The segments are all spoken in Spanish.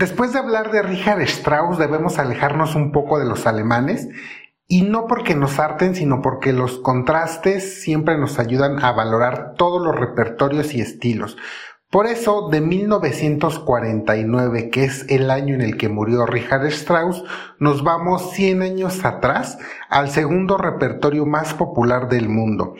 después de hablar de Richard Strauss debemos alejarnos un poco de los alemanes y no porque nos harten, sino porque los contrastes siempre nos ayudan a valorar todos los repertorios y estilos. Por eso, de 1949, que es el año en el que murió Richard Strauss, nos vamos 100 años atrás al segundo repertorio más popular del mundo.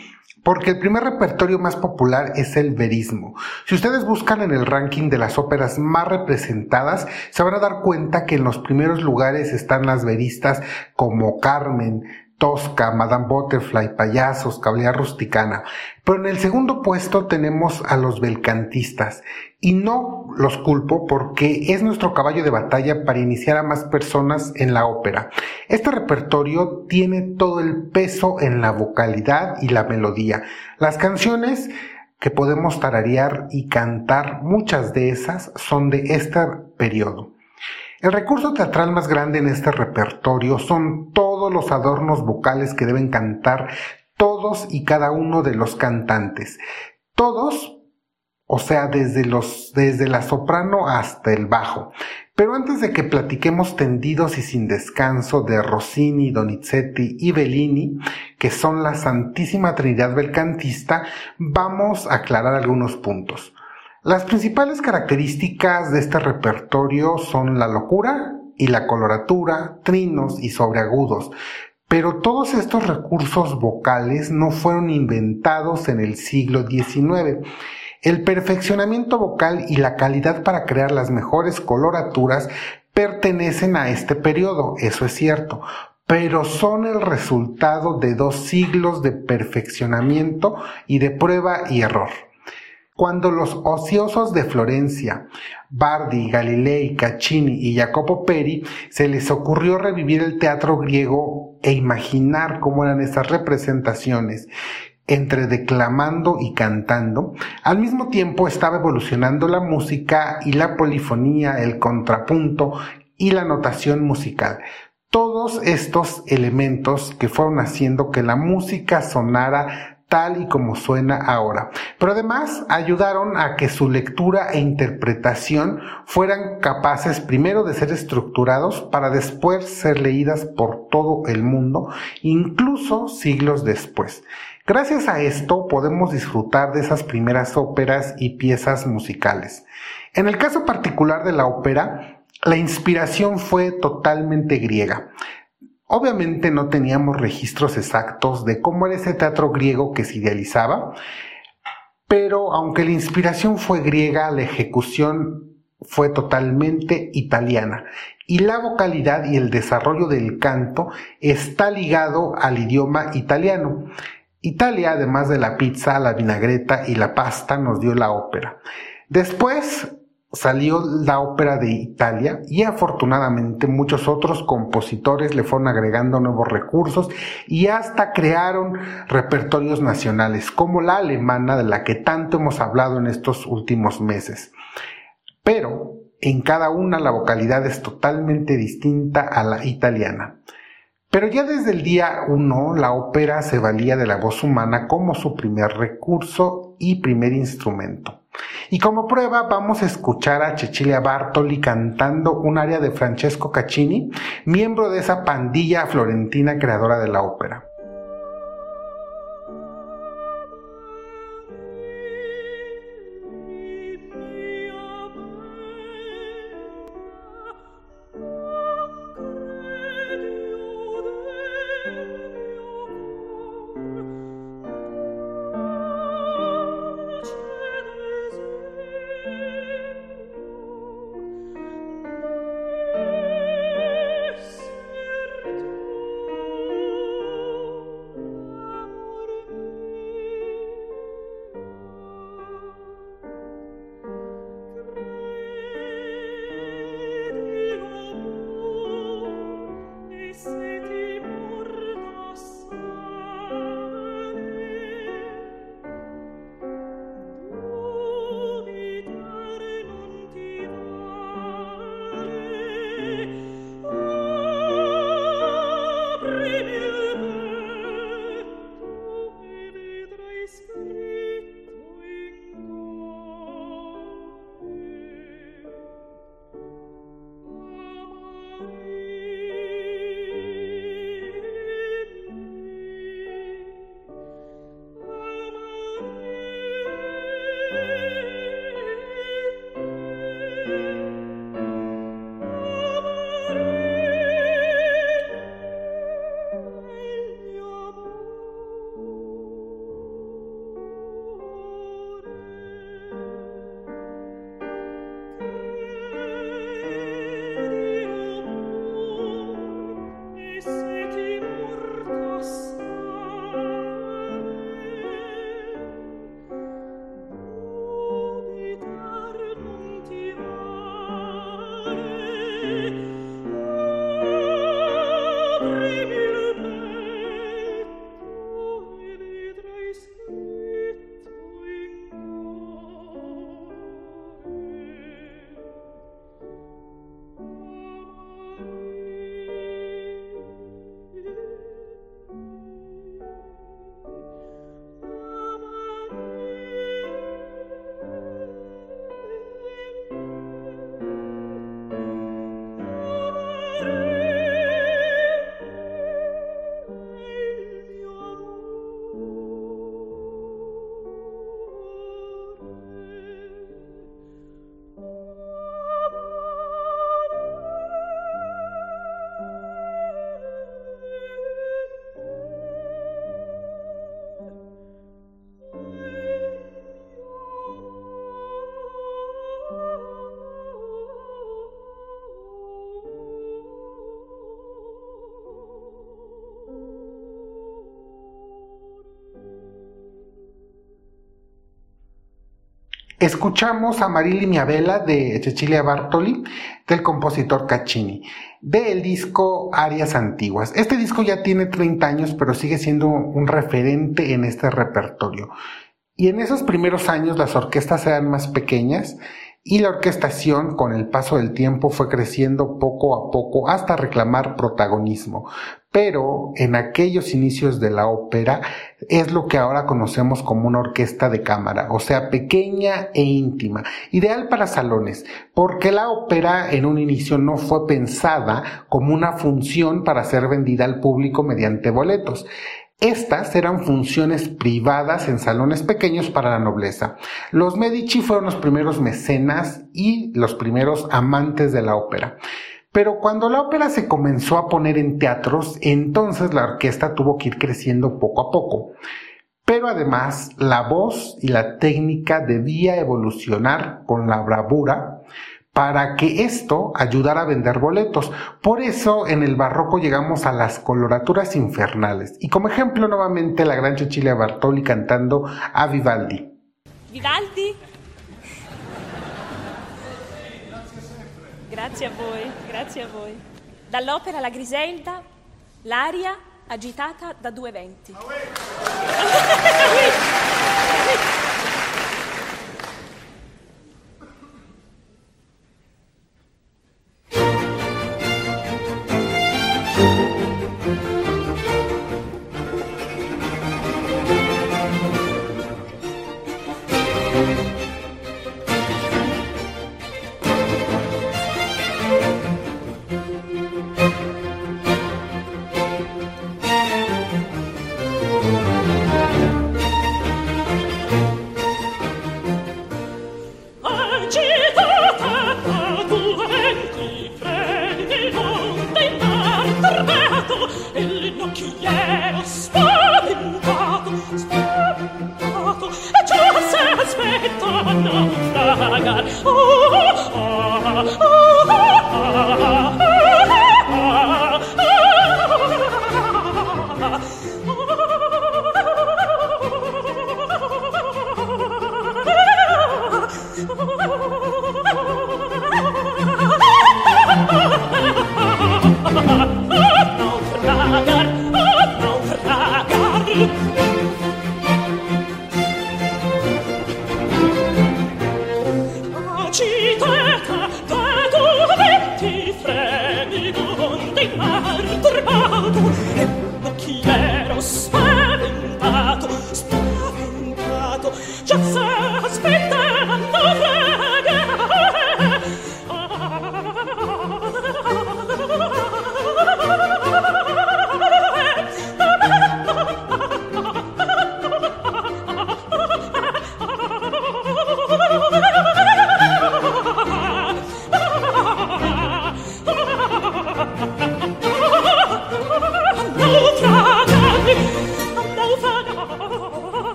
Porque el primer repertorio más popular es el verismo. Si ustedes buscan en el ranking de las óperas más representadas, se van a dar cuenta que en los primeros lugares están las veristas como Carmen, Tosca, Madame Butterfly, Payasos, Caballería Rusticana. Pero en el segundo puesto tenemos a los belcantistas. Y no los culpo porque es nuestro caballo de batalla para iniciar a más personas en la ópera. Este repertorio tiene todo el peso en la vocalidad y la melodía. Las canciones que podemos tararear y cantar, muchas de esas son de este periodo. El recurso teatral más grande en este repertorio son todos los adornos vocales que deben cantar todos y cada uno de los cantantes. Todos, o sea, desde los, desde la soprano hasta el bajo. Pero antes de que platiquemos tendidos y sin descanso de Rossini, Donizetti y Bellini, que son la Santísima Trinidad belcantista, vamos a aclarar algunos puntos. Las principales características de este repertorio son la locura y la coloratura, trinos y sobreagudos, pero todos estos recursos vocales no fueron inventados en el siglo XIX. El perfeccionamiento vocal y la calidad para crear las mejores coloraturas pertenecen a este periodo, eso es cierto, pero son el resultado de dos siglos de perfeccionamiento y de prueba y error. Cuando los ociosos de Florencia, Bardi, Galilei, Caccini y Jacopo Peri se les ocurrió revivir el teatro griego e imaginar cómo eran esas representaciones entre declamando y cantando, al mismo tiempo estaba evolucionando la música y la polifonía, el contrapunto y la notación musical. Todos estos elementos que fueron haciendo que la música sonara tal y como suena ahora. Pero además ayudaron a que su lectura e interpretación fueran capaces primero de ser estructurados para después ser leídas por todo el mundo, incluso siglos después. Gracias a esto podemos disfrutar de esas primeras óperas y piezas musicales. En el caso particular de la ópera, la inspiración fue totalmente griega. Obviamente no teníamos registros exactos de cómo era ese teatro griego que se idealizaba, pero aunque la inspiración fue griega, la ejecución fue totalmente italiana y la vocalidad y el desarrollo del canto está ligado al idioma italiano. Italia, además de la pizza, la vinagreta y la pasta, nos dio la ópera. Después salió la ópera de Italia y afortunadamente muchos otros compositores le fueron agregando nuevos recursos y hasta crearon repertorios nacionales como la alemana de la que tanto hemos hablado en estos últimos meses. Pero en cada una la vocalidad es totalmente distinta a la italiana. Pero ya desde el día 1 la ópera se valía de la voz humana como su primer recurso y primer instrumento. Y como prueba vamos a escuchar a Cecilia Bartoli cantando un aria de Francesco Caccini, miembro de esa pandilla florentina creadora de la ópera. Escuchamos a Marili Miavela de Cecilia Bartoli del compositor Caccini del disco Arias Antiguas. Este disco ya tiene 30 años pero sigue siendo un referente en este repertorio. Y en esos primeros años las orquestas eran más pequeñas y la orquestación con el paso del tiempo fue creciendo poco a poco hasta reclamar protagonismo. Pero en aquellos inicios de la ópera es lo que ahora conocemos como una orquesta de cámara, o sea, pequeña e íntima, ideal para salones, porque la ópera en un inicio no fue pensada como una función para ser vendida al público mediante boletos. Estas eran funciones privadas en salones pequeños para la nobleza. Los Medici fueron los primeros mecenas y los primeros amantes de la ópera. Pero cuando la ópera se comenzó a poner en teatros, entonces la orquesta tuvo que ir creciendo poco a poco. Pero además la voz y la técnica debía evolucionar con la bravura para que esto ayudara a vender boletos. Por eso en el barroco llegamos a las coloraturas infernales. Y como ejemplo nuevamente la gran Cecilia Bartoli cantando a Vivaldi. Vivaldi? Grazie a voi, grazie a voi. Dall'opera La Griselda, l'aria agitata da due venti.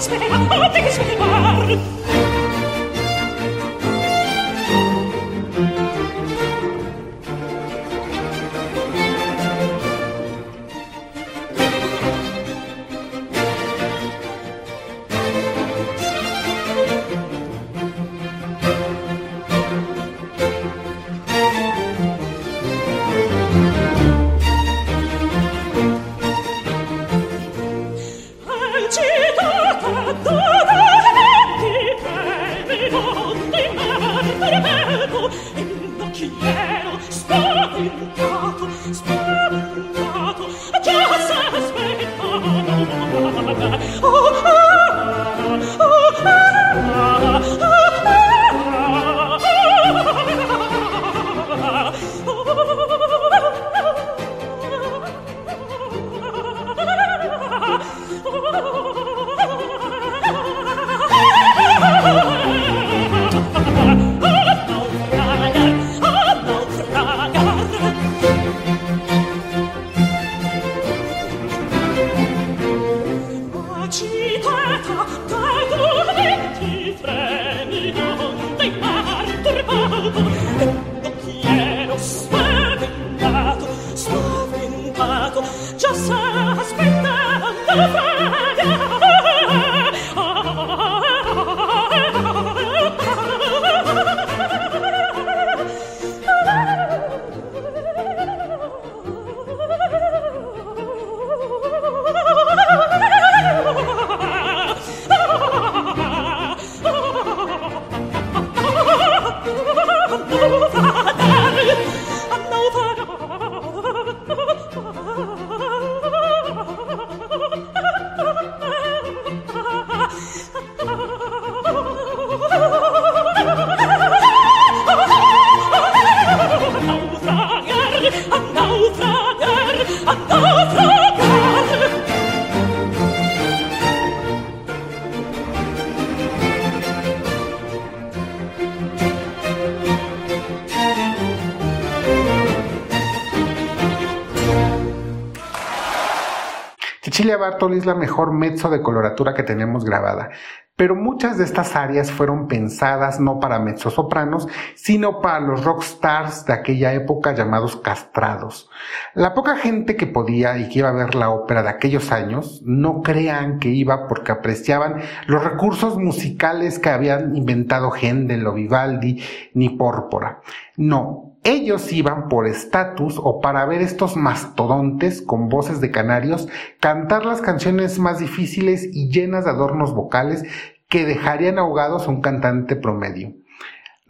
sperar, devi sperar. Cecilia Bartoli es la mejor mezzo de coloratura que tenemos grabada, pero muchas de estas áreas fueron pensadas no para mezzosopranos, sino para los rock stars de aquella época llamados castrados. La poca gente que podía y que iba a ver la ópera de aquellos años, no crean que iba porque apreciaban los recursos musicales que habían inventado Händel o Vivaldi ni Pórpora. No, ellos iban por estatus o para ver estos mastodontes con voces de canarios cantar las canciones más difíciles y llenas de adornos vocales que dejarían ahogados a un cantante promedio.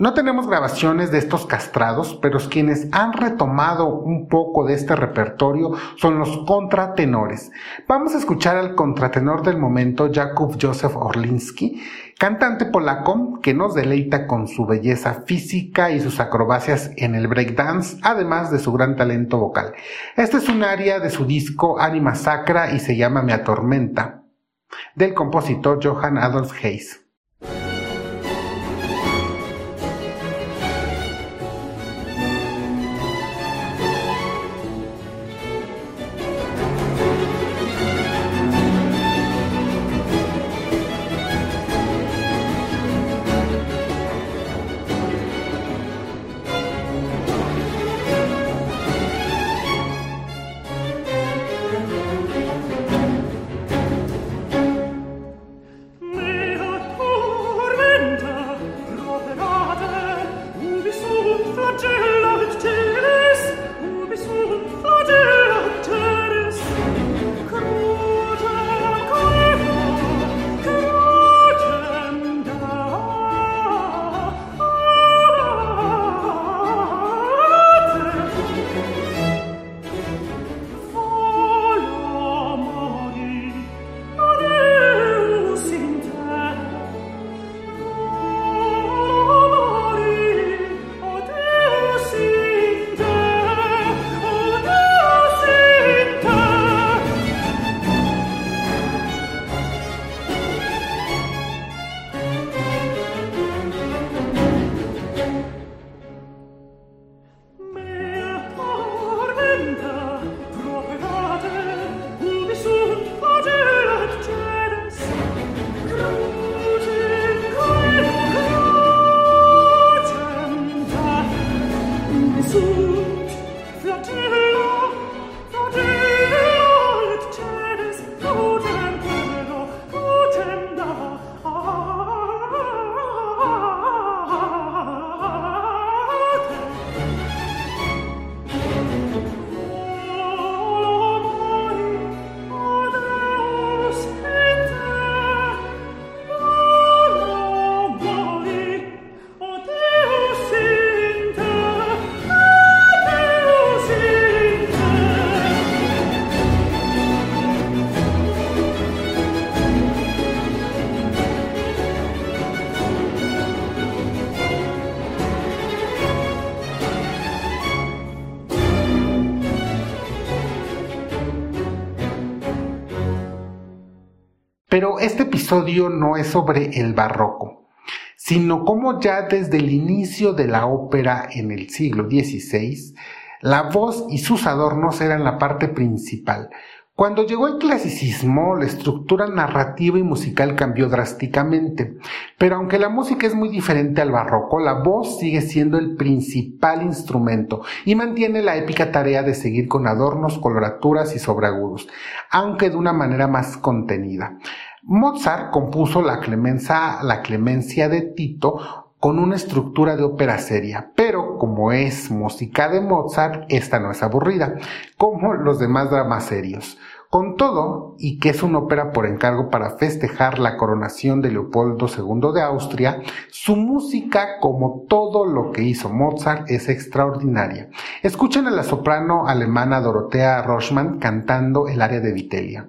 No tenemos grabaciones de estos castrados, pero quienes han retomado un poco de este repertorio son los contratenores. Vamos a escuchar al contratenor del momento, Jakub Josef Orlinski, cantante polaco que nos deleita con su belleza física y sus acrobacias en el breakdance, además de su gran talento vocal. Este es un área de su disco Anima Sacra y se llama Me Atormenta, del compositor Johann Adolf Hayes. Pero este episodio no es sobre el barroco, sino cómo ya desde el inicio de la ópera en el siglo XVI, la voz y sus adornos eran la parte principal, cuando llegó el clasicismo, la estructura narrativa y musical cambió drásticamente, pero aunque la música es muy diferente al barroco, la voz sigue siendo el principal instrumento y mantiene la épica tarea de seguir con adornos, coloraturas y sobreagudos, aunque de una manera más contenida. Mozart compuso la clemencia, de Tito con una estructura de ópera seria, pero como es música de Mozart, esta no es aburrida, como los demás dramas serios. Con todo, y que es una ópera por encargo para festejar la coronación de Leopoldo II de Austria, su música, como todo lo que hizo Mozart, es extraordinaria. Escuchen a la soprano alemana Dorothea Roschmann cantando el área de Vitelia.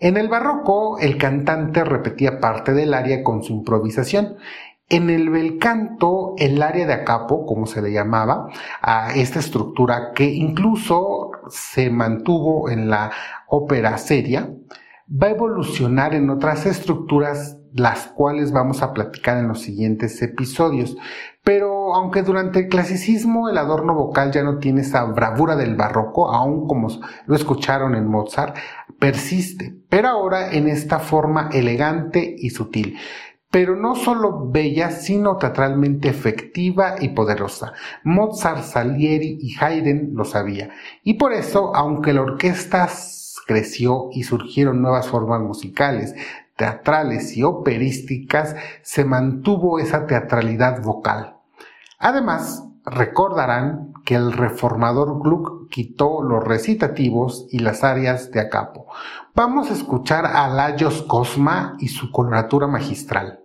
En el barroco, el cantante repetía parte del aria con su improvisación. En el bel canto, el área de acapo, como se le llamaba, a esta estructura que incluso se mantuvo en la ópera seria, va a evolucionar en otras estructuras las cuales vamos a platicar en los siguientes episodios. Pero aunque durante el clasicismo el adorno vocal ya no tiene esa bravura del barroco, aún como lo escucharon en Mozart, persiste, pero ahora en esta forma elegante y sutil pero no solo bella, sino teatralmente efectiva y poderosa. Mozart, Salieri y Haydn lo sabía. Y por eso, aunque la orquesta creció y surgieron nuevas formas musicales, teatrales y operísticas, se mantuvo esa teatralidad vocal. Además, recordarán que el reformador Gluck quitó los recitativos y las arias de acapo. Vamos a escuchar a Lajos Cosma y su coloratura magistral.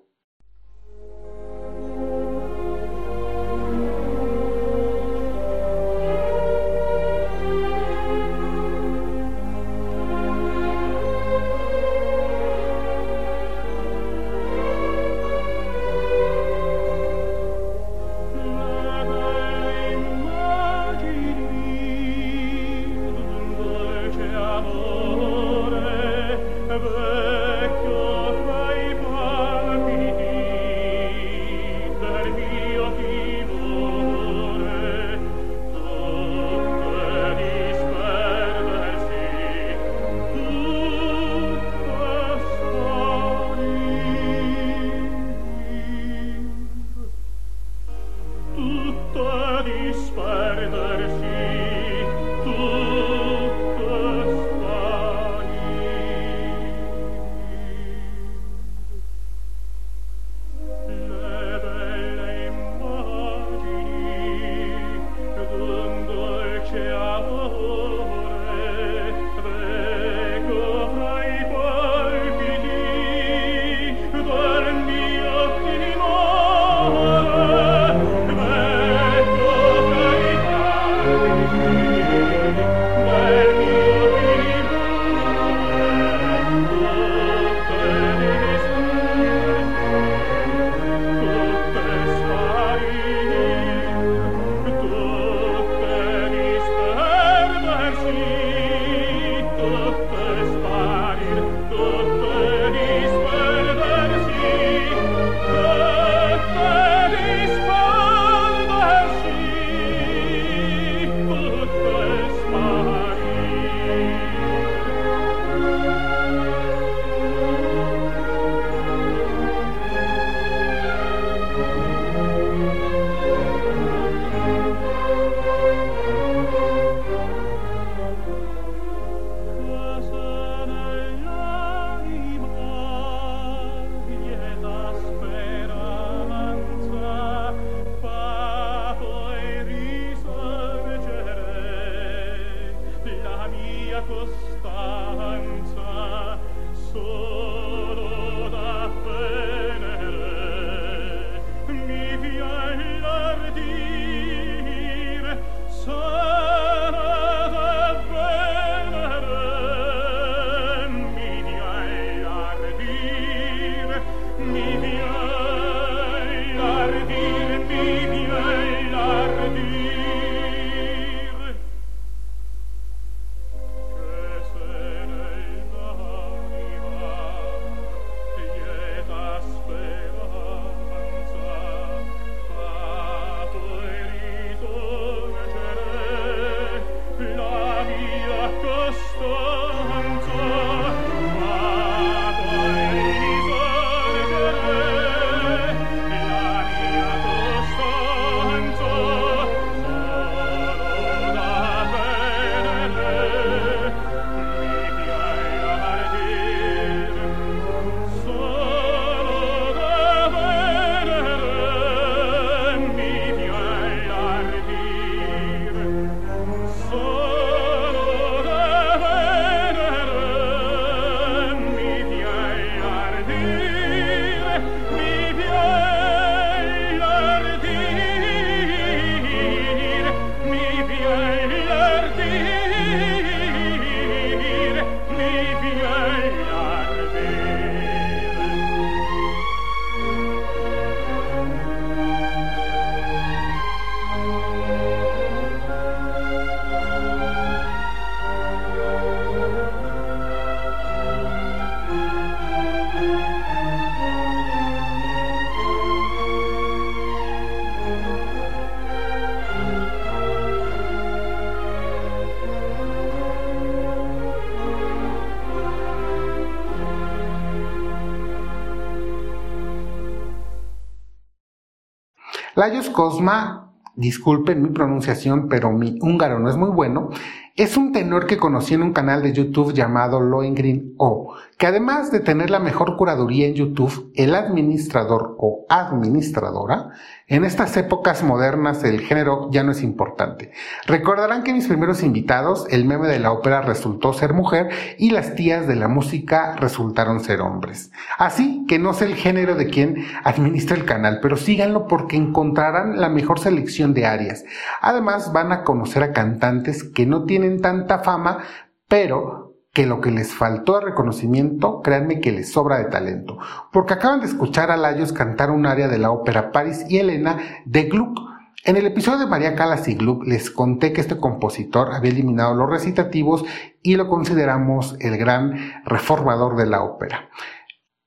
Lajos Cosma, disculpen mi pronunciación, pero mi húngaro no es muy bueno, es un tenor que conocí en un canal de YouTube llamado Lohengrin O, que además de tener la mejor curaduría en YouTube, el administrador o administradora, en estas épocas modernas el género ya no es importante. Recordarán que mis primeros invitados, el meme de la ópera resultó ser mujer y las tías de la música resultaron ser hombres. Así que no sé el género de quien administra el canal, pero síganlo porque encontrarán la mejor selección de áreas. Además van a conocer a cantantes que no tienen tanta fama, pero que lo que les faltó de reconocimiento, créanme que les sobra de talento, porque acaban de escuchar a Layos cantar un área de la ópera Paris y Elena de Gluck. En el episodio de María Calas y Gluck les conté que este compositor había eliminado los recitativos y lo consideramos el gran reformador de la ópera.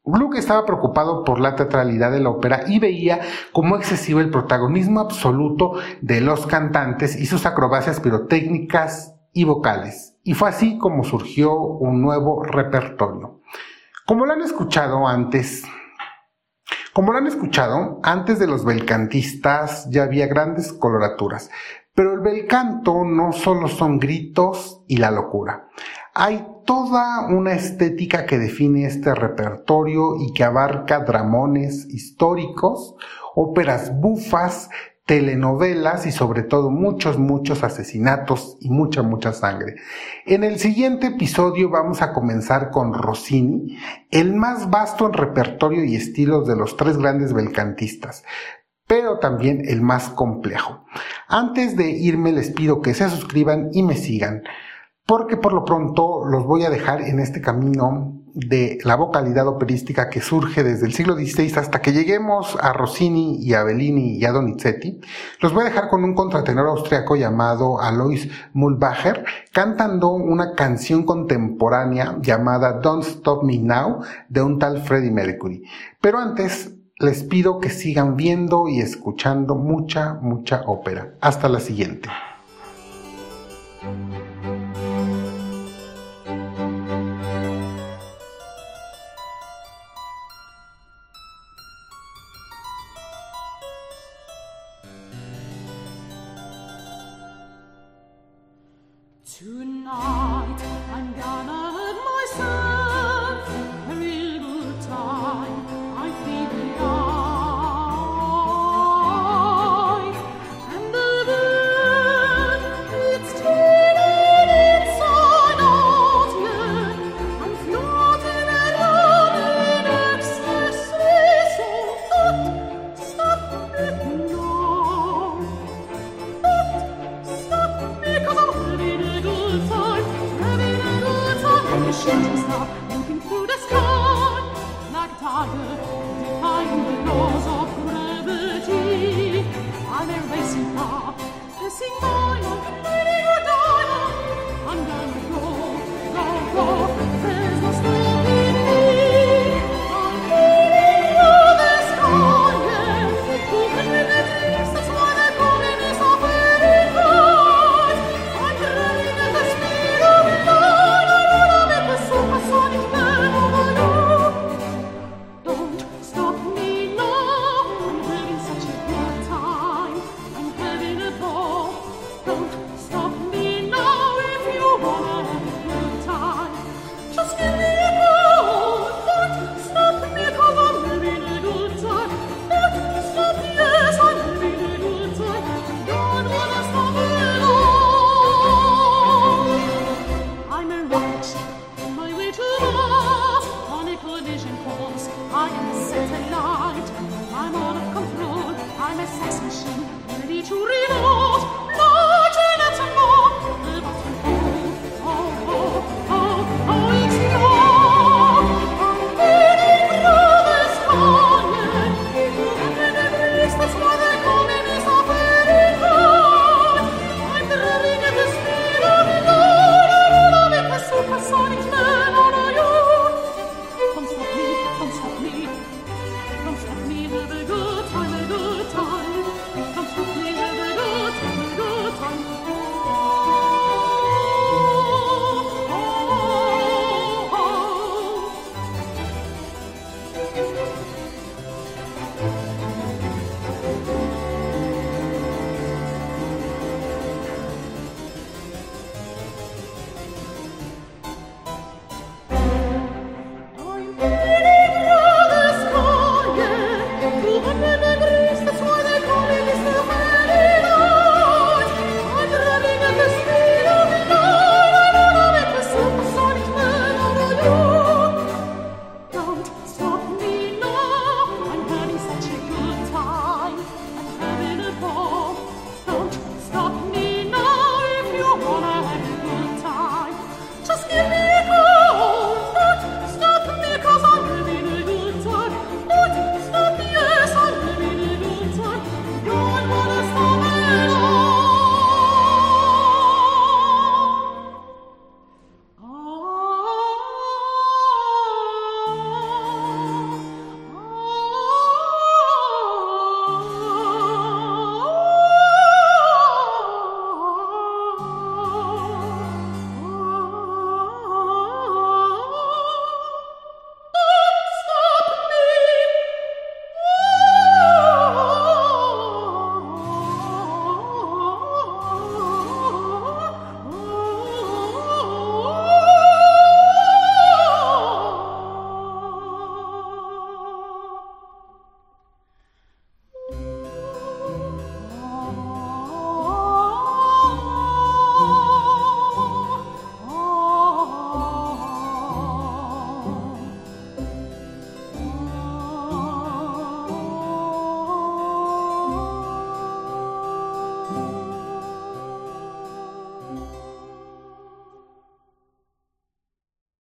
Gluck estaba preocupado por la teatralidad de la ópera y veía como excesivo el protagonismo absoluto de los cantantes y sus acrobacias pirotécnicas y vocales. Y fue así como surgió un nuevo repertorio. Como lo han escuchado antes, como lo han escuchado, antes de los belcantistas ya había grandes coloraturas, pero el belcanto no solo son gritos y la locura. Hay toda una estética que define este repertorio y que abarca dramones históricos, óperas bufas, telenovelas y sobre todo muchos, muchos asesinatos y mucha, mucha sangre. En el siguiente episodio vamos a comenzar con Rossini, el más vasto en repertorio y estilos de los tres grandes belcantistas pero también el más complejo. Antes de irme les pido que se suscriban y me sigan porque por lo pronto los voy a dejar en este camino de la vocalidad operística que surge desde el siglo XVI hasta que lleguemos a Rossini y a Bellini y a Donizetti. Los voy a dejar con un contratenor austriaco llamado Alois Mulbacher cantando una canción contemporánea llamada Don't Stop Me Now de un tal Freddie Mercury. Pero antes les pido que sigan viendo y escuchando mucha, mucha ópera. Hasta la siguiente.